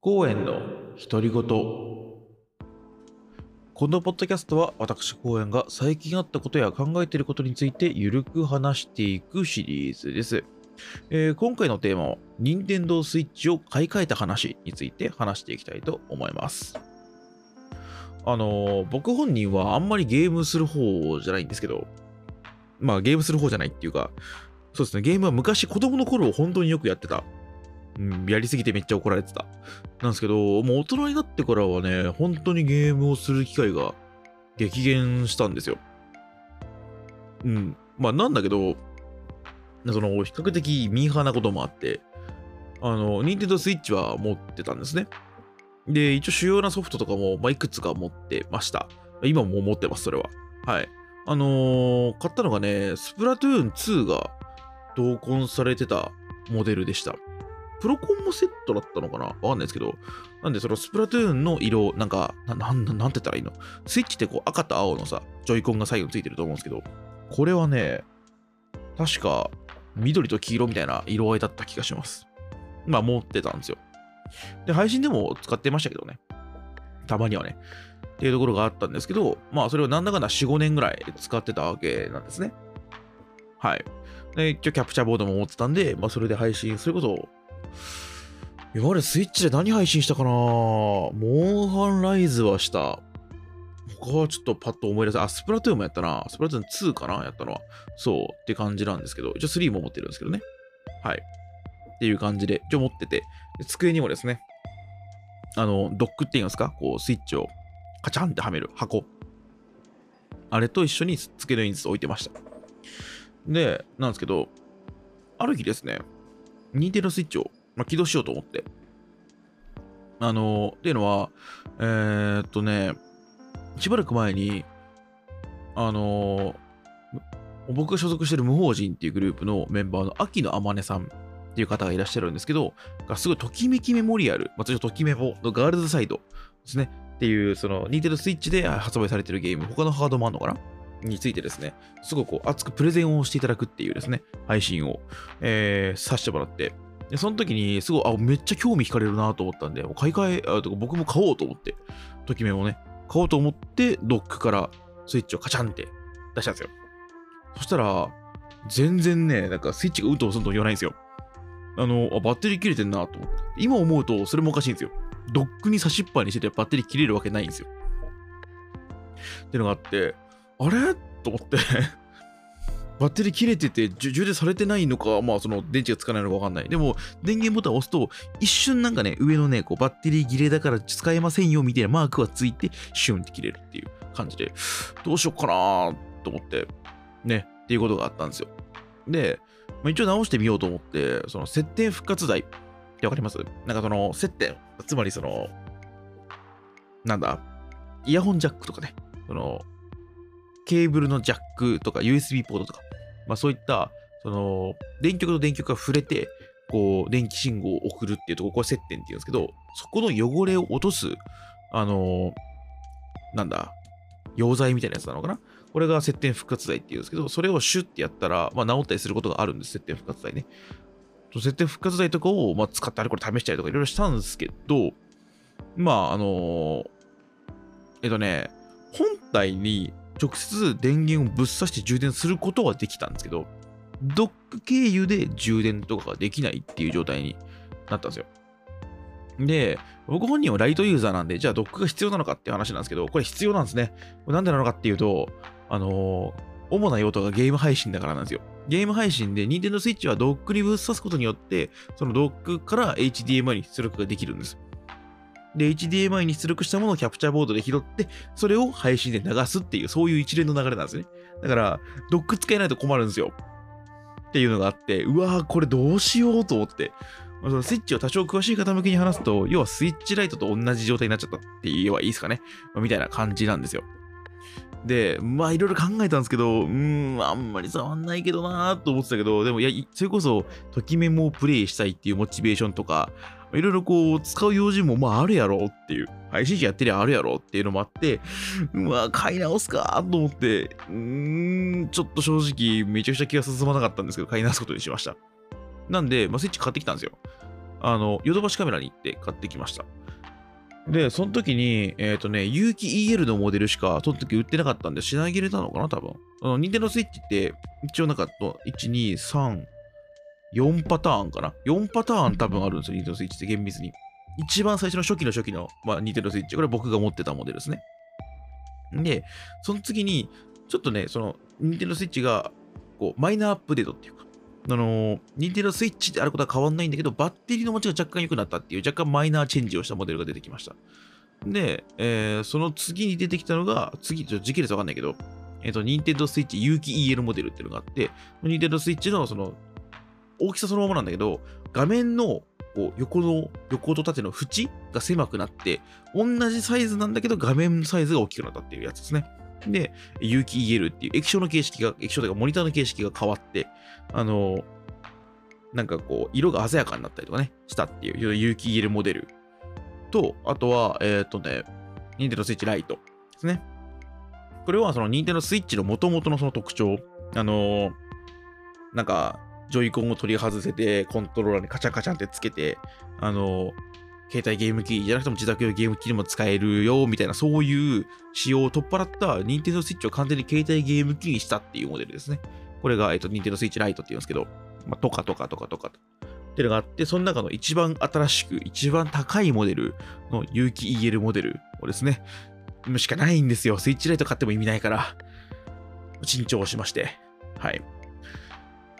公園の独り言。このポッドキャストは私公園が最近あったことや考えていることについてゆるく話していくシリーズです、えー今回のテーマは任天堂 switch を買い替えた話について話していきたいと思います。あのー僕本人はあんまりゲームする方じゃないんですけどまあゲームする方じゃないっていうかそうですね。ゲームは昔子供の頃本当によくやってたうん、やりすぎてめっちゃ怒られてた。なんですけど、もう大人になってからはね、本当にゲームをする機会が激減したんですよ。うん。まあなんだけど、その、比較的ミーハーなこともあって、あの、ニンテンドースイッチは持ってたんですね。で、一応主要なソフトとかも、まあ、いくつか持ってました。今も持ってます、それは。はい。あのー買ったのがね、スプラトゥーン2が同梱されてたモデルでした。プロコンもセットだったのかな？わかんないですけど。なんで、そのスプラトゥーンの色、なんか、な、なん、なんて言ったらいいの？スイッチってこう赤と青のさ、ジョイコンが左右についてると思うんですけど、これはね、確か緑と黄色みたいな色合いだった気がします。まあ、持ってたんですよ。で、配信でも使ってましたけどね。たまにはね。っていうところがあったんですけど、まあ、それをなんだかんだ4、5年ぐらい使ってたわけなんですね。はい。で、一応キャプチャーボードも持ってたんで、まあ、それで配信することを今までスイッチで何配信したかな？モンハンライズはした。他はちょっとパッと思い出せあ、スプラトゥーンもやったな。スプラトゥーン2かな？やったのは。そうって感じなんですけど、一応3も持ってるんですけどね。はい。っていう感じで、一応持ってて、机にもですね、あの、ドックって言いうんですか？こう、スイッチをカチャンってはめる箱。あれと一緒に机の上に置いてました。で、なんですけど、ある日ですね、ニンテンドスイッチをまあ、起動しようと思って。あのっていうのは、えー、っとね、しばらく前に、あの僕が所属してる無法人っていうグループのメンバーの秋野天音さんっていう方がいらっしゃるんですけど、がすごいときめきメモリアル、まあ、通称ときメモのガールズサイドですね。っていう、その、ニンテンドスイッチで発売されてるゲーム、他のハードもあるのかな？についてですね、すごくこう熱くプレゼンをしていただくっていうですね、配信を、えーさせてもらって、で、その時に、すごい、あ、めっちゃ興味惹かれるなと思ったんで、買い替え、あとか僕も買おうと思って、ときめもね、買おうと思って、ドックからスイッチをカチャンって出したんですよ。そしたら、全然ね、なんかスイッチがうんと押すんと言わないんですよ。あの、あバッテリー切れてんなと思って。今思うと、それもおかしいんですよ。ドックに差しっぱにしててバッテリー切れるわけないんですよ。っていうのがあって、あれ？と思ってバッテリー切れてて充電されてないのか、まあその電池がつかないのかわかんない。でも電源ボタンを押すと一瞬なんかね、上のね、こうバッテリー切れだから使えませんよみたいなマークがついてシュンって切れるっていう感じで、どうしようかなと思って、ね、っていうことがあったんですよ。で、まあ、一応直してみようと思って、その接点復活台ってわかります？なんかその接点、つまりその、なんだ、イヤホンジャックとかね、その、ケーブルのジャックとか USB ポートとか、まあそういった、その、電極と電極が触れて、こう、電気信号を送るっていうところ、これ接点っていうんですけど、そこの汚れを落とす、あのなんだ、溶剤みたいなやつなのかな？これが接点復活剤っていうんですけど、それをシュッてやったら、まあ治ったりすることがあるんです、接点復活剤ね。接点復活剤とかを、まあ、使ってあれこれ試したりとかいろいろしたんですけど、まあ、あのえっとね、本体に直接電源をぶっ刺して充電することはできたんですけど、ドック経由で充電とかができないっていう状態になったんですよ。で、僕本人はライトユーザーなんで、じゃあドックが必要なのかっていう話なんですけど、これ必要なんですね。これなんでなのかっていうと、あの主な用途がゲーム配信だからなんですよ。ゲーム配信で Nintendo Switch はドックにぶっ刺すことによって、そのドックから HDMI に出力ができるんです。で、HDMI に出力したものをキャプチャーボードで拾って、それを配信で流すっていう、そういう一連の流れなんですね。だから、ドック使えないと困るんですよ。っていうのがあって、うわー、これどうしようと思って。まあそのスイッチを多少詳しい方向けに話すと、要はスイッチライトと同じ状態になっちゃったって言えばいいですかね。まみたいな感じなんですよ。で、まあいろいろ考えたんですけど、うーん、あんまり触んないけどなーと思ってたけど、でもいや、それこそ、ときメモをプレイしたいっていうモチベーションとか、いろいろこう、使う用事もまああるやろうっていう、配信者やってりゃあるやろうっていうのもあって、うわ、買い直すかと思って、うーん、ちょっと正直、めちゃくちゃ気が進まなかったんですけど、買い直すことにしました。なんで、まあ、スイッチ買ってきたんですよ。あの、ヨドバシカメラに行って買ってきました。で、その時に、えっ、ー、とね、有機 EL のモデルしか、その時売ってなかったんで、品切れなのかな、多分。あの、ニンテンドスイッチって、一応なんか、1、2、3、4パターンかな ?4 パターン多分あるんですよ、ニンテンドスイッチって厳密に。一番最初の初期の初期の、まあ、ニンテンドスイッチ。これ僕が持ってたモデルですね。で、その次に、ちょっとね、その、ニンテンドスイッチが、こう、マイナーアップデートっていうか、あの、ニンテンドスイッチであることは変わんないんだけど、バッテリーの持ちが若干良くなったっていう、若干マイナーチェンジをしたモデルが出てきました。で、えー、その次に出てきたのが、次、ちょっと時系列わかんないけど、えっ、ー、と、ニンテンドスイッチ有機 EL モデルっていうのがあって、ニンテンドスイッチのその、大きさそのままなんだけど、画面のこう横の、横と縦の縁が狭くなって、同じサイズなんだけど画面のサイズが大きくなったっていうやつですね。で、有機 EL っていう液晶の形式が、液晶というかモニターの形式が変わって、あの、なんかこう、色が鮮やかになったりとかね、したっていう有機 EL モデルと、あとは、えっ、ー、とね、ニンテンドスイッチライトですね。これはそのニンテンドスイッチの元々のその特徴、あの、なんか、ジョイコンを取り外せて、コントローラーにカチャカチャってつけて、あの、携帯ゲーム機じゃなくても自宅用ゲーム機でも使えるよ、みたいな、そういう仕様を取っ払ったニンテンドスイッチを完全に携帯ゲーム機にしたっていうモデルですね。これが、えっと、ニンテンドスイッチライトって言うんですけど、まあ、とかとかとかとかと。っていうのがあって、その中の一番新しく、一番高いモデルの有機 EL モデルをですね、しかないんですよ。スイッチライト買っても意味ないから、珍重しまして、はい。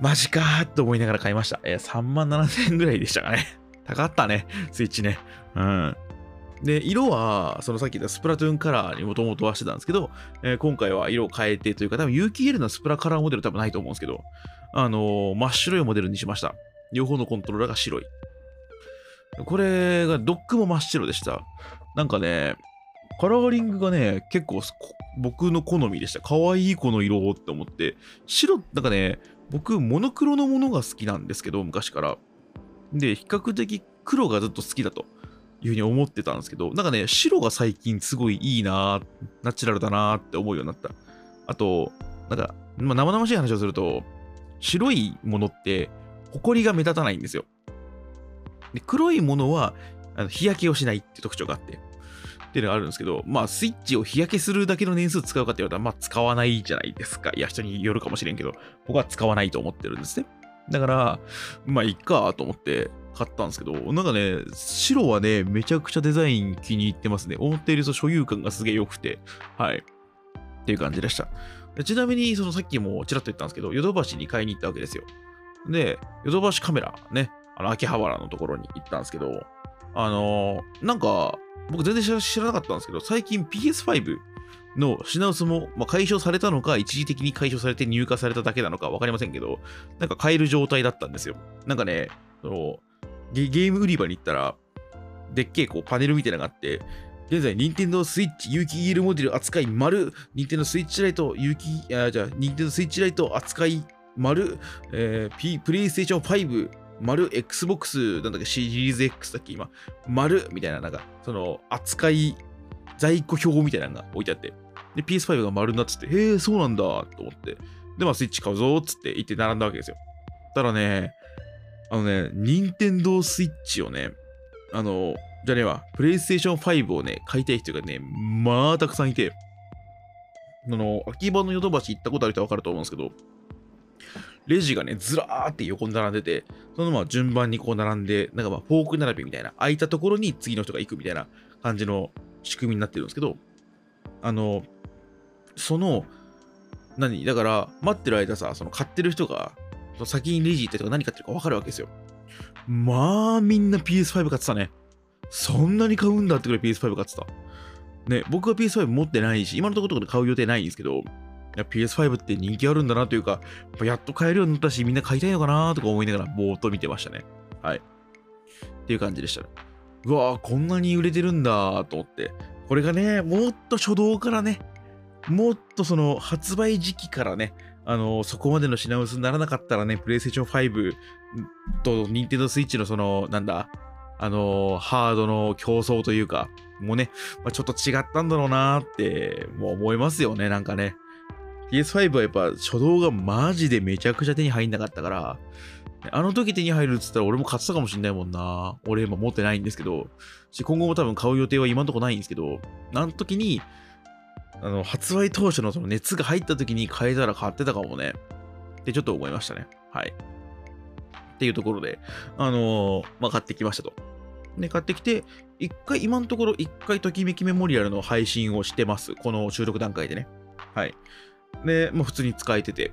マジかーと思いながら買いました。えー、3万7000円ぐらいでしたかね。高かったね、スイッチね。うん。で、色は、そのさっき言ったスプラトゥーンカラーにもともとはしてたんですけど、えー、今回は色を変えてというか、多分有機 EL のスプラカラーモデル多分ないと思うんですけど、あのー、真っ白いモデルにしました。両方のコントローラーが白い。これがドックも真っ白でした。なんかね、カラーリングがね、結構僕の好みでした。可愛いこの色って思って。白、なんかね、僕、モノクロのものが好きなんですけど、昔から。で、比較的黒がずっと好きだというふうに思ってたんですけど、なんかね、白が最近すごいいいなナチュラルだなって思うようになった。あと、なんか、まあ、生々しい話をすると、白いものって、埃が目立たないんですよ。で黒いものはあの日焼けをしないって特徴があって。っていうのがあるんですけど、まあ、スイッチを日焼けするだけの年数使うかって言われたら、まあ、使わないじゃないですか。いや、人によるかもしれんけど、僕は使わないと思ってるんですね。だから、まあ、いっかと思って買ったんですけど、なんかね、白はね、めちゃくちゃデザイン気に入ってますね。思っていると所有感がすげえ良くて、はい。っていう感じでした。ちなみに、そのさっきもちらっと言ったんですけど、ヨドバシに買いに行ったわけですよ。で、ヨドバシカメラね、あの、秋葉原のところに行ったんですけど、あのー、なんか、僕全然知らなかったんですけど、最近 PS5 の品薄も、まあ、解消されたのか、一時的に解消されて入荷されただけなのか分かりませんけど、なんか買える状態だったんですよ。なんかね、そのゲゲーム売り場に行ったら、でっけえこうパネルみたいなのがあって、現在、任天堂スイッチ有機 EL モデル扱い丸、任天堂スイッチライト有機、あ、じゃあ、任天堂スイッチライト扱い丸、えー、P、プレイステーション5、丸、Xbox、なんだっけ、シリーズ X だっけ、今、丸、みたいな、なんか、その、扱い、在庫表みたいなのが置いてあって、で、PS5 が丸になってて、へえ、そうなんだ、と思って、で、まあ、スイッチ買うぞ、つって言って並んだわけですよ。ただね、あのね、任天堂スイッチをね、あの、じゃねえわ、プレイステーション5をね、買いたい人がね、まあ、たくさんいて、あの、秋葉のヨドバシ行ったことある人はわかると思うんですけど、レジがね、ずらーって横に並んでて、そのまま順番にこう並んで、なんかまあフォーク並びみたいな、空いたところに次の人が行くみたいな感じの仕組みになってるんですけど、あの、その、何？だから、待ってる間さ、その買ってる人が、その先にレジ行ってとか何買ってるか分かるわけですよ。まあ、みんな PS5 買ってたね。そんなに買うんだってくらい PS5 買ってた。ね、僕は PS5 持ってないし、今のところで買う予定ないんですけど、や PS5 って人気あるんだなというか、やっと買えるようになったし、みんな買いたいのかなとか思いながら、ぼーっと見てましたね。はい。っていう感じでしたね。うわぁ、こんなに売れてるんだと思って。これがね、もっと初動からね、もっとその発売時期からね、あのそこまでの品薄にならなかったらね、プレイステーション5とニンテンドスイッチのその、なんだ、あのハードの競争というか、もうね、まあ、ちょっと違ったんだろうなーって、もう思いますよね、なんかね。PS5 はやっぱ初動がマジでめちゃくちゃ手に入んなかったから、あの時手に入るっつったら俺も買ってたかもしんないもんな。俺今持ってないんですけど、今後も多分買う予定は今んとこないんですけど、あの時に、あの、発売当初のその熱が入った時に買えたら買ってたかもね。ってちょっと思いましたね。はい。っていうところで、あのーまあ、買ってきましたと。で、買ってきて、一回、今のところ一回、ときめきメモリアルの配信をしてます。この収録段階でね。はい。で、もう普通に使えてて。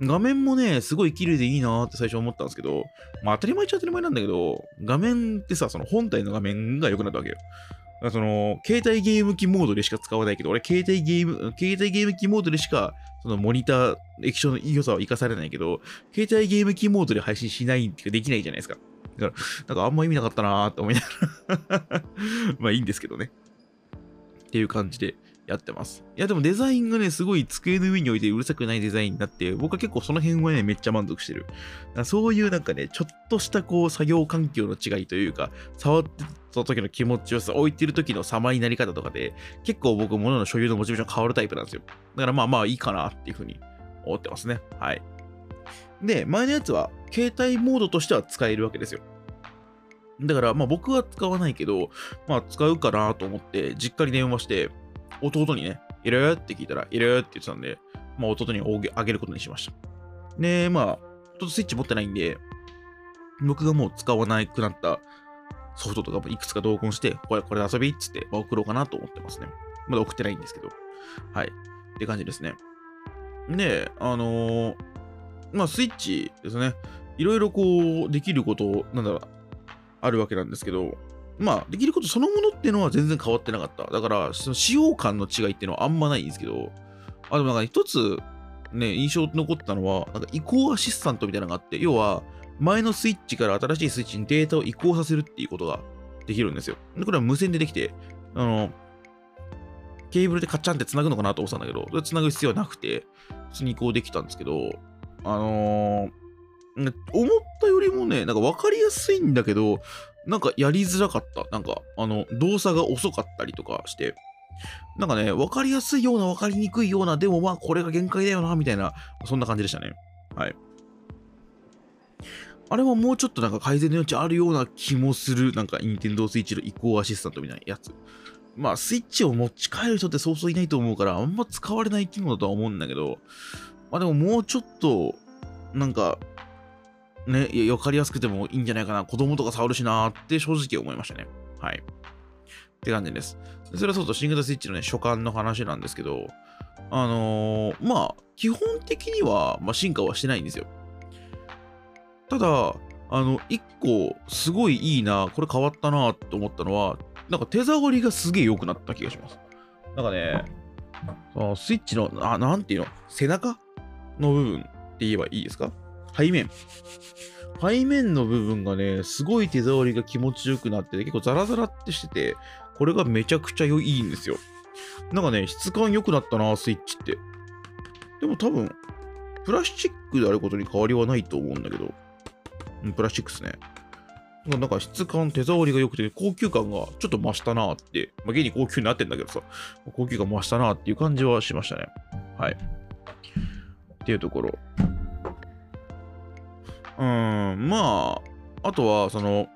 画面もね、すごい綺麗でいいなーって最初思ったんですけど、まあ当たり前っちゃ当たり前なんだけど、画面ってさ、その本体の画面が良くなったわけよ。その、携帯ゲーム機モードでしか使わないけど、俺、携帯ゲーム、携帯ゲーム機モードでしか、そのモニター、液晶の良さは活かされないけど、携帯ゲーム機モードで配信しないっていうかできないじゃないですか。だから、なんかあんま意味なかったなーって思いながら まあいいんですけどね。っていう感じでやってます。いやでもデザインがね、すごい机の上に置いてうるさくないデザインになって、僕は結構その辺はね、めっちゃ満足してる。そういうなんかね、ちょっとしたこう作業環境の違いというか、触ってた時の気持ちよさ、置いてる時の様になり方とかで、結構僕、物の所有のモチベーション変わるタイプなんですよ。だからまあまあいいかなっていうふうに思ってますね。はい。で、前のやつは、携帯モードとしては使えるわけですよ。だから、まあ僕は使わないけど、まあ使うかなと思って、実家に電話して、弟にね、いる？って聞いたら、いる？って言ってたんで、まあ弟にあげることにしました。で、まあ、ちょっとスイッチ持ってないんで、僕がもう使わなくなったソフトとかもいくつか同梱して、これ、これ遊びっつって、まあ送ろうかなと思ってますね。まだ送ってないんですけど。はい。って感じですね。で、あのーまあ、スイッチですね。いろいろこう、できること、なんだろう、あるわけなんですけど、まあ、できることそのものっていうのは全然変わってなかった。だから、その使用感の違いっていうのはあんまないんですけど、あ、でもなんか一つ、ね、印象残ったのは、なんか移行アシスタントみたいなのがあって、要は、前のスイッチから新しいスイッチにデータを移行させるっていうことができるんですよ。でこれは無線でできて、あの、ケーブルでカッチャンって繋ぐのかなと思ってたんだけど、それ繋ぐ必要はなくて、普通に移行できたんですけど、あのー思ったよりもね、なんか分かりやすいんだけど、なんかやりづらかった。なんか、あの、動作が遅かったりとかして、なんかね、分かりやすいような分かりにくいような、でもまあこれが限界だよな、みたいな、そんな感じでしたね。はい。あれはもうちょっとなんか改善の余地あるような気もする、なんか Nintendo Switch の移行アシスタントみたいなやつ。まあ、スイッチを持ち帰る人ってそうそういないと思うから、あんま使われない機能だとは思うんだけど、まあでももうちょっと、なんか、ね、いやわかりやすくてもいいんじゃないかな。子供とか触るしなーって正直思いましたね。はい。って感じです。それはそうと、シングルスイッチのね、所感の話なんですけど、あのーまあ、基本的には、まあ、進化はしてないんですよ。ただ、あの、一個、すごいいいな、これ変わったなって思ったのは、なんか手触りがすげえ良くなった気がします。なんかね、そのスイッチの、あ、なんていうの、背中の部分って言えばいいですか？背面。背面の部分がね、すごい手触りが気持ちよくなってて、結構ザラザラってしてて、これがめちゃくちゃ良いんですよ。なんかね、質感良くなったな、スイッチって。でも多分、プラスチックであることに変わりはないと思うんだけど、うん、プラスチックですね。なんか質感、手触りが良くて、高級感がちょっと増したなって、まあ、現に高級になってんだけどさ、高級感増したなっていう感じはしましたね。はい。っていうところ。うん、まあ、あとは、その、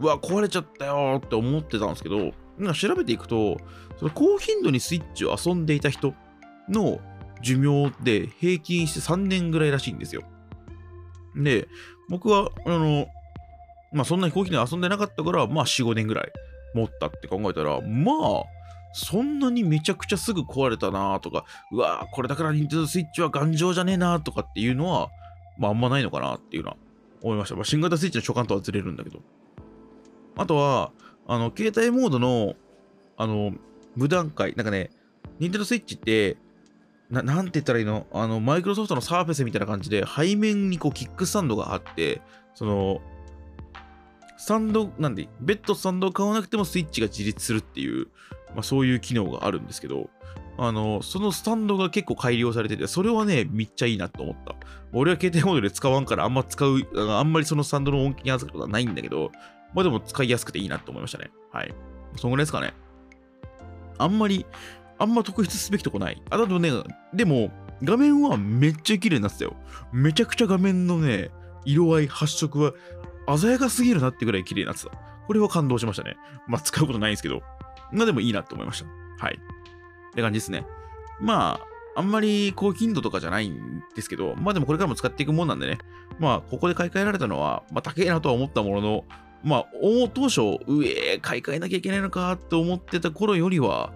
うわ、壊れちゃったよって思ってたんですけど、なんか調べていくと、その高頻度にスイッチを遊んでいた人の寿命で平均して3年ぐらいらしいんですよ。で、僕は、あの、まあそんなに高頻度に遊んでなかったから、まあ4、5年ぐらい持ったって考えたら、まあ、そんなにめちゃくちゃすぐ壊れたなとか、うわこれだから Nintendo Switch は頑丈じゃねえなとかっていうのは、まああんまないのかなっていうのは思いました。まあ、新型スイッチの所感とはずれるんだけど。あとは、あの、携帯モードの、あの、無段階、なんかね、Nintendo Switch って、ななんて言ったらいいの？あの、マイクロソフトのサーフェスみたいな感じで、背面にこう、キックスタンドがあって、その、スタンド、なんで、ベッドスタンドを買わなくてもスイッチが自立するっていう、まあそういう機能があるんですけど、あの、そのスタンドが結構改良されてて、それはね、めっちゃいいなと思った。俺は携帯モードで使わんからあんま使う、あんまりそのスタンドの音気に預けることはないんだけど、まあでも使いやすくていいなと思いましたね。はい。そんぐらいですかね。あんまり、あんま特筆すべきとこない。あ、だとね、でも、画面はめっちゃ綺麗になってたよ。めちゃくちゃ画面のね、色合い、発色は鮮やかすぎるなってぐらい綺麗になってた。これは感動しましたね。まあ、使うことないんですけど。まあ、でもいいなって思いました。はい。って感じですね。まあ、あんまり高頻度とかじゃないんですけど、まあでもこれからも使っていくもんなんでね。まあ、ここで買い替えられたのは、まあ、高えなとは思ったものの、まあ、当初、上、買い替えなきゃいけないのかって思ってた頃よりは、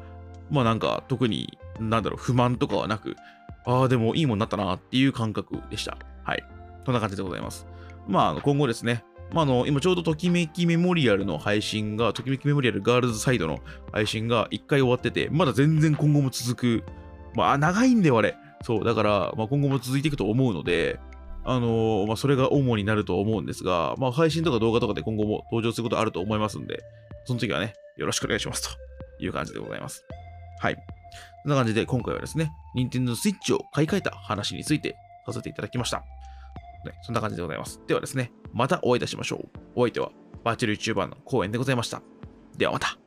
まあなんか特に、なんだろう、不満とかはなく、ああ、でもいいもんになったなっていう感覚でした。はい。そんな感じでございます。まあ、今後ですね、まあ、あの、今ちょうどときめきメモリアルの配信が、ときめきメモリアルガールズサイドの配信が1回終わってて、まだ全然今後も続く。まあ、長いんだよ、あれ。そう、だから、まあ、今後も続いていくと思うので、あのー、まあ、それが主になると思うんですが、まあ、配信とか動画とかで今後も登場することあると思いますんで、その時はね、よろしくお願いしますという感じでございます。はい。そんな感じで今回はですね、Nintendo Switch を買い替えた話についてさせていただきました。ね、そんな感じでございます。ではですね、またお会いいたしましょう。お相手はバーチャル YouTuber の公演でございました。ではまた。